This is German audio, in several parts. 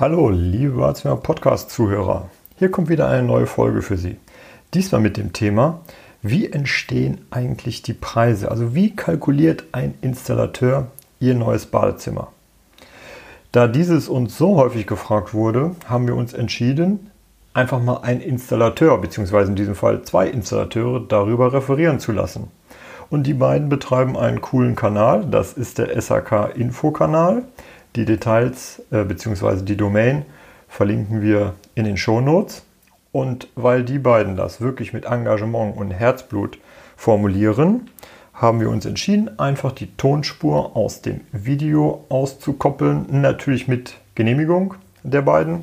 Hallo, liebe Badezimmer Podcast-Zuhörer. Hier kommt wieder eine neue Folge für Sie. Diesmal mit dem Thema, wie entstehen eigentlich die Preise? Also wie kalkuliert ein Installateur Ihr neues Badezimmer? Da dieses uns so häufig gefragt wurde, haben wir uns entschieden, einfach mal einen Installateur, beziehungsweise in diesem Fall zwei Installateure, darüber referieren zu lassen. Und die beiden betreiben einen coolen Kanal, das ist der SAK Info-Kanal. Die Details äh, bzw. die Domain verlinken wir in den Show Notes. Und weil die beiden das wirklich mit Engagement und Herzblut formulieren, haben wir uns entschieden, einfach die Tonspur aus dem Video auszukoppeln, natürlich mit Genehmigung der beiden.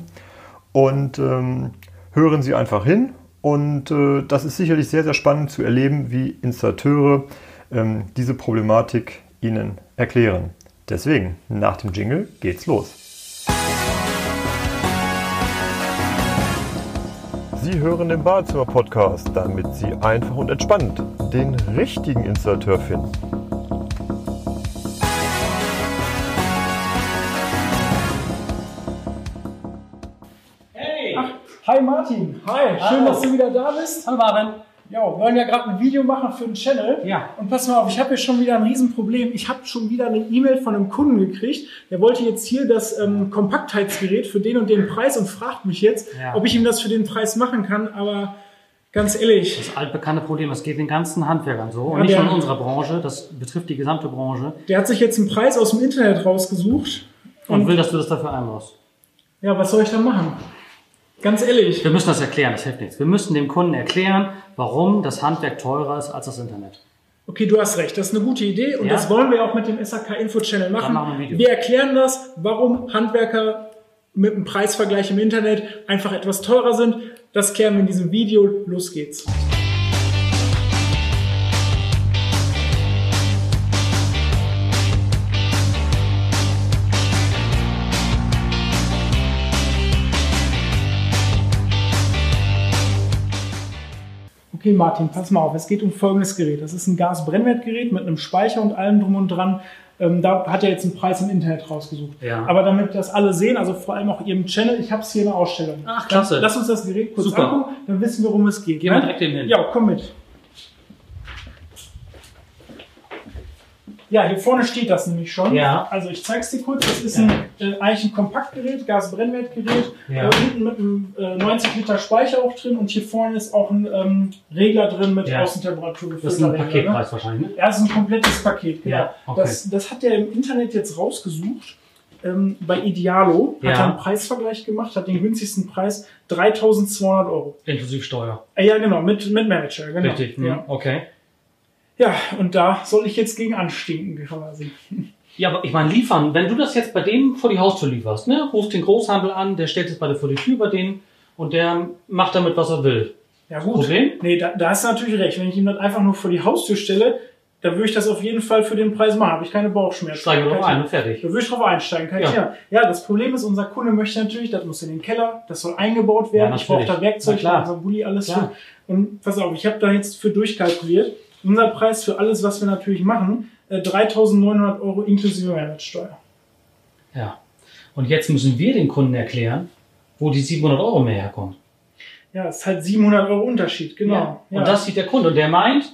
Und ähm, hören Sie einfach hin. Und äh, das ist sicherlich sehr, sehr spannend zu erleben, wie Installateure ähm, diese Problematik Ihnen erklären. Deswegen, nach dem Jingle geht's los. Sie hören den Badezimmer-Podcast, damit Sie einfach und entspannt den richtigen Installateur finden. Hey! Ach, hi Martin, hi, schön, Hallo. dass du wieder da bist. Hallo Marvin. Ja, wir wollen ja gerade ein Video machen für den Channel. Ja. Und pass mal auf, ich habe hier schon wieder ein Riesenproblem. Ich habe schon wieder eine E-Mail von einem Kunden gekriegt. Der wollte jetzt hier das ähm, Kompaktheitsgerät für den und den Preis und fragt mich jetzt, Ja. ob ich ihm das für den Preis machen kann. Aber ganz ehrlich, Das altbekannte Problem, das geht den ganzen Handwerkern so. Und Ja, nicht nur in unserer Branche, das betrifft die gesamte Branche. der hat sich jetzt einen Preis aus dem Internet rausgesucht. Und, Und will, dass du das dafür einbaust. ja, was soll ich da machen? Ganz ehrlich. Wir müssen das erklären, das hilft nichts. Wir müssen dem Kunden erklären, warum das Handwerk teurer ist als das Internet. Okay, du hast recht. Das ist eine gute Idee und Ja. das wollen wir auch mit dem SAK Info Channel machen. machen wir ein Video. Wir erklären das, warum Handwerker mit einem Preisvergleich im Internet einfach etwas teurer sind. Das klären wir in diesem Video. Los geht's. Okay, Martin, pass mal auf. Es geht um folgendes Gerät. Das ist ein Gasbrennwertgerät mit einem Speicher und allem drum und dran. Ähm, da hat er jetzt einen Preis im Internet rausgesucht. Ja. Aber damit das alle sehen, also vor allem auch Ihrem Channel, ich habe es hier in der Ausstellung. Ach, klasse. Dann, lass uns das Gerät kurz Super. angucken, dann wissen wir, worum es geht. Gehen wir ne? direkt hin. Ja, komm mit. Ja, hier vorne steht das nämlich schon. Ja. Also ich zeig's dir kurz. Das ist ein, äh, eigentlich ein Kompaktgerät, Gasbrennwertgerät. Ja. Äh, hinten mit einem äh, 90 Liter Speicher auch drin und hier vorne ist auch ein ähm, Regler drin mit Ja. Außentemperatur. Das ist ein Regler, Paketpreis wahrscheinlich, ne? Ja, das ist ein komplettes Paket, genau. Ja, okay. das, das hat er im Internet jetzt rausgesucht. Ähm, bei Idealo Ja. hat er einen Preisvergleich gemacht, hat den günstigsten Preis 3200 Euro. Inklusive Steuer. Äh, ja, genau, mit, mit Manager, genau. Richtig. hm, Ja. Okay. Ja, und da soll ich jetzt gegen anstinken quasi. Ja, aber ich meine, liefern, wenn du das jetzt bei dem vor die Haustür lieferst, ne? Rufst den Großhandel an, der stellt es bei dir vor die Tür bei denen und der macht damit, was er will. Ja, gut. Problem? Nee, da, da hast du natürlich recht. Wenn ich ihm das einfach nur vor die Haustür stelle, dann würde ich das auf jeden Fall für den Preis machen. Habe ich keine Bauchschmerzen. Kein drauf ein und fertig. Da würde ich drauf einsteigen, kein Ja. Thema. Ja, das Problem ist, unser Kunde möchte natürlich, das muss in den Keller, das soll eingebaut werden. Ja, ich brauche da. Werkzeug, unser Bulli, alles Klar. für. Und pass auf, ich habe da jetzt für durchkalkuliert. Unser Preis für alles, was wir natürlich machen, äh, 3.900 Euro inklusive Mehrwertsteuer. Ja. Und jetzt müssen wir den Kunden erklären, wo die 700 Euro mehr herkommen. Ja, es ist halt 700 Euro Unterschied, genau. Ja. Und das sieht der Kunde. Und der meint,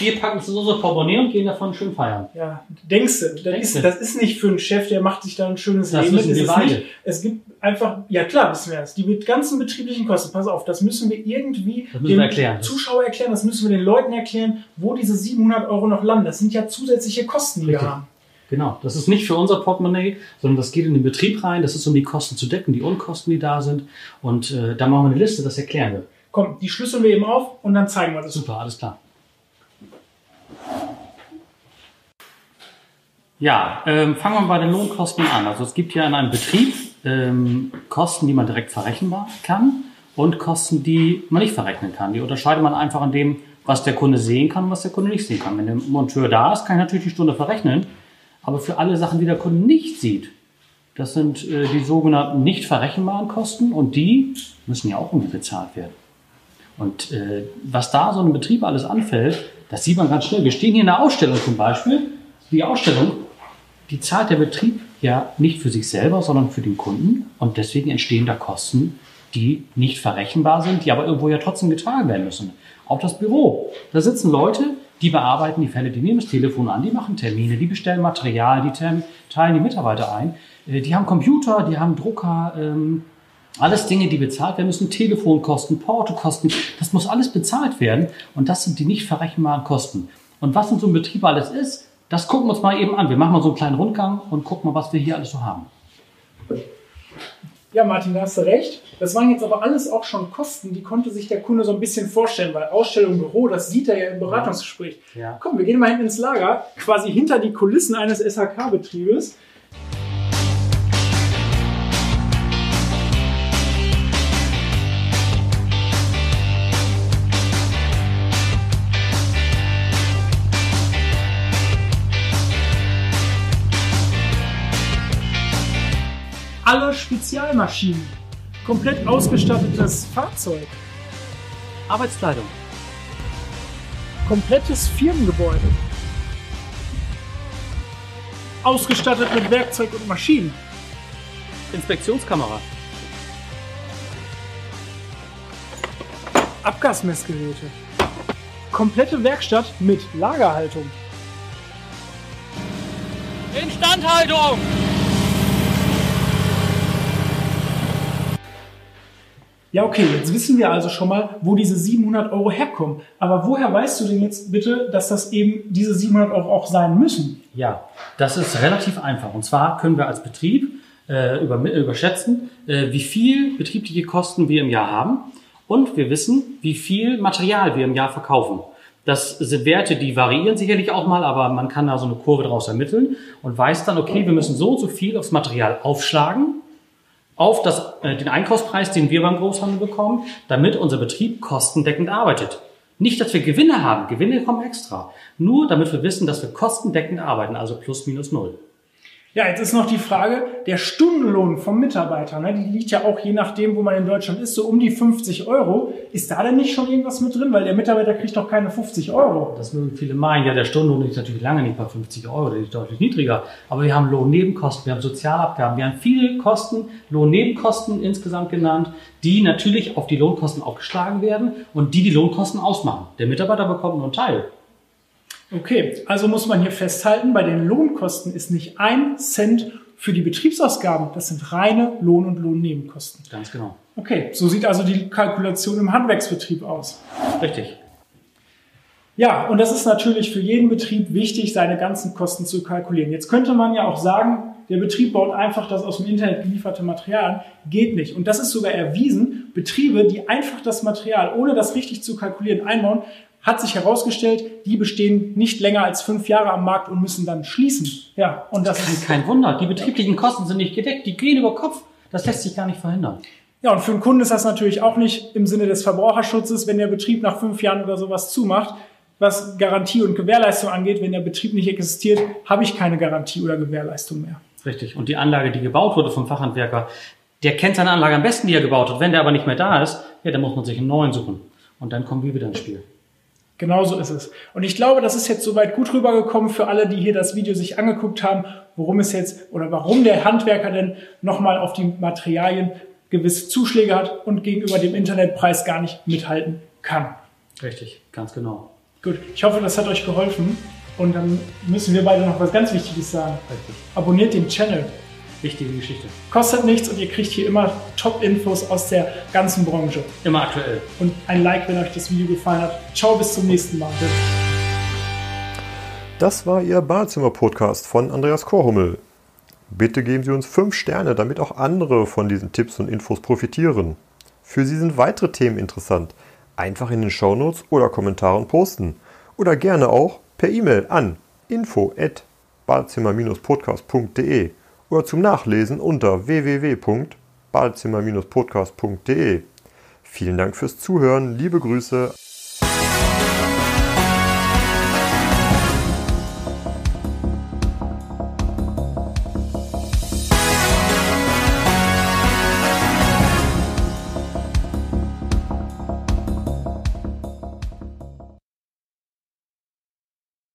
wir packen es in unser Portemonnaie und gehen davon schön feiern. Ja, denkst du, das, Denkst ist, du? das ist nicht für einen Chef, der macht sich da ein schönes Das Leben mit. wir Es beide. nicht, es gibt einfach, ja klar wissen wir das, die mit ganzen betrieblichen Kosten, pass auf, das müssen wir irgendwie müssen wir erklären. Zuschauer erklären, das müssen wir den Leuten erklären, wo diese 700 Euro noch landen. Das sind ja zusätzliche Kosten, die wir haben. Genau. Das ist nicht für unser Portemonnaie, sondern das geht in den Betrieb rein. Das ist, um die Kosten zu decken, die Unkosten, die da sind. Und äh, da machen wir eine Liste, das erklären wir. Komm, die schlüsseln wir eben auf und dann zeigen wir das. Super, alles klar. Ja, ähm, fangen wir bei den Lohnkosten an. Also es gibt ja in einem Betrieb ähm, Kosten, die man direkt verrechnen kann und Kosten, die man nicht verrechnen kann. Die unterscheidet man einfach an dem, was der Kunde sehen kann und was der Kunde nicht sehen kann. Wenn der Monteur da ist, kann ich natürlich die Stunde verrechnen. Aber für alle Sachen, die der Kunde nicht sieht, das sind äh, die sogenannten nicht verrechenbaren Kosten und die müssen ja auch irgendwie bezahlt werden. Und äh, was da so einem Betrieb alles anfällt, das sieht man ganz schnell. Wir stehen hier in der Ausstellung zum Beispiel. Die Ausstellung, die zahlt der Betrieb ja nicht für sich selber, sondern für den Kunden. Und deswegen entstehen da Kosten, die nicht verrechenbar sind, die aber irgendwo ja trotzdem getragen werden müssen. Auch das Büro. Da sitzen Leute, die bearbeiten die Fälle, die nehmen das Telefon an, die machen Termine, die bestellen Material, die teilen die Mitarbeiter ein. Äh, die haben Computer, die haben Drucker, ähm, alles Dinge, die bezahlt werden müssen, Telefonkosten, Portokosten, das muss alles bezahlt werden und das sind die nicht verrechenbaren Kosten. Und was in so einem Betrieb alles ist, das gucken wir uns mal eben an. Wir machen mal so einen kleinen Rundgang und gucken mal, was wir hier alles so haben. Ja, Martin, da hast du recht. Das waren jetzt aber alles auch schon Kosten, die konnte sich der Kunde so ein bisschen vorstellen, weil Ausstellung, Büro, das sieht er ja im Beratungsgespräch. Ja. Komm, wir gehen mal hinten ins Lager, quasi hinter die Kulissen eines SHK-Betriebes. Alle Spezialmaschinen, komplett ausgestattetes Fahrzeug, Arbeitskleidung, komplettes Firmengebäude, ausgestattet mit Werkzeug und Maschinen, Inspektionskamera, Abgasmessgeräte, komplette Werkstatt mit Lagerhaltung, Instandhaltung. Ja, okay, jetzt wissen wir also schon mal, wo diese 700 Euro herkommen. Aber woher weißt du denn jetzt bitte, dass das eben diese 700 Euro auch sein müssen? Ja, das ist relativ einfach. Und zwar können wir als Betrieb äh, über, überschätzen, äh, wie viel betriebliche Kosten wir im Jahr haben. Und wir wissen, wie viel Material wir im Jahr verkaufen. Das sind Werte, die variieren sicherlich auch mal, aber man kann da so eine Kurve daraus ermitteln und weiß dann, okay, wir müssen so und so viel aufs Material aufschlagen auf das, äh, den Einkaufspreis, den wir beim Großhandel bekommen, damit unser Betrieb kostendeckend arbeitet. Nicht, dass wir Gewinne haben. Gewinne kommen extra. Nur damit wir wissen, dass wir kostendeckend arbeiten, also plus minus null. Ja, jetzt ist noch die Frage, der Stundenlohn vom Mitarbeiter, ne, die liegt ja auch je nachdem, wo man in Deutschland ist, so um die 50 Euro. Ist da denn nicht schon irgendwas mit drin? Weil der Mitarbeiter kriegt doch keine 50 Euro. Das mögen viele meinen. Ja, der Stundenlohn liegt natürlich lange nicht bei 50 Euro, der ist deutlich niedriger. Aber wir haben Lohnnebenkosten, wir haben Sozialabgaben, wir haben viele Kosten, Lohnnebenkosten insgesamt genannt, die natürlich auf die Lohnkosten aufgeschlagen werden und die die Lohnkosten ausmachen. Der Mitarbeiter bekommt nur einen Teil. Okay, also muss man hier festhalten, bei den Lohnkosten ist nicht ein Cent für die Betriebsausgaben. Das sind reine Lohn- und Lohnnebenkosten. Ganz genau. Okay, so sieht also die Kalkulation im Handwerksbetrieb aus. Richtig. Ja, und das ist natürlich für jeden Betrieb wichtig, seine ganzen Kosten zu kalkulieren. Jetzt könnte man ja auch sagen, der Betrieb baut einfach das aus dem Internet gelieferte Material an. Geht nicht. Und das ist sogar erwiesen. Betriebe, die einfach das Material, ohne das richtig zu kalkulieren, einbauen, hat sich herausgestellt, die bestehen nicht länger als fünf Jahre am Markt und müssen dann schließen. Ja, und das, das ist kein Wunder. Die betrieblichen Kosten sind nicht gedeckt, die gehen über Kopf. Das lässt sich gar nicht verhindern. Ja, und für einen Kunden ist das natürlich auch nicht im Sinne des Verbraucherschutzes, wenn der Betrieb nach fünf Jahren oder sowas zumacht. Was Garantie und Gewährleistung angeht, wenn der Betrieb nicht existiert, habe ich keine Garantie oder Gewährleistung mehr. Richtig. Und die Anlage, die gebaut wurde vom Fachhandwerker, der kennt seine Anlage am besten, die er gebaut hat. Wenn der aber nicht mehr da ist, ja, dann muss man sich einen neuen suchen. Und dann kommen wir wieder ins Spiel. Genauso ist es. Und ich glaube, das ist jetzt soweit gut rübergekommen für alle, die hier das Video sich angeguckt haben, worum es jetzt oder warum der Handwerker denn nochmal auf die Materialien gewisse Zuschläge hat und gegenüber dem Internetpreis gar nicht mithalten kann. Richtig, ganz genau. Gut, ich hoffe, das hat euch geholfen. Und dann müssen wir beide noch was ganz Wichtiges sagen. Richtig. Abonniert den Channel. Wichtige Geschichte. Kostet nichts und ihr kriegt hier immer Top-Infos aus der ganzen Branche. Immer aktuell. Und ein Like, wenn euch das Video gefallen hat. Ciao, bis zum nächsten Mal. Das war Ihr Badezimmer-Podcast von Andreas Korhummel. Bitte geben Sie uns 5 Sterne, damit auch andere von diesen Tipps und Infos profitieren. Für Sie sind weitere Themen interessant. Einfach in den Shownotes oder Kommentaren posten. Oder gerne auch per E-Mail an info@badezimmer-podcast.de oder zum Nachlesen unter www.badezimmer-podcast.de. Vielen Dank fürs Zuhören, liebe Grüße.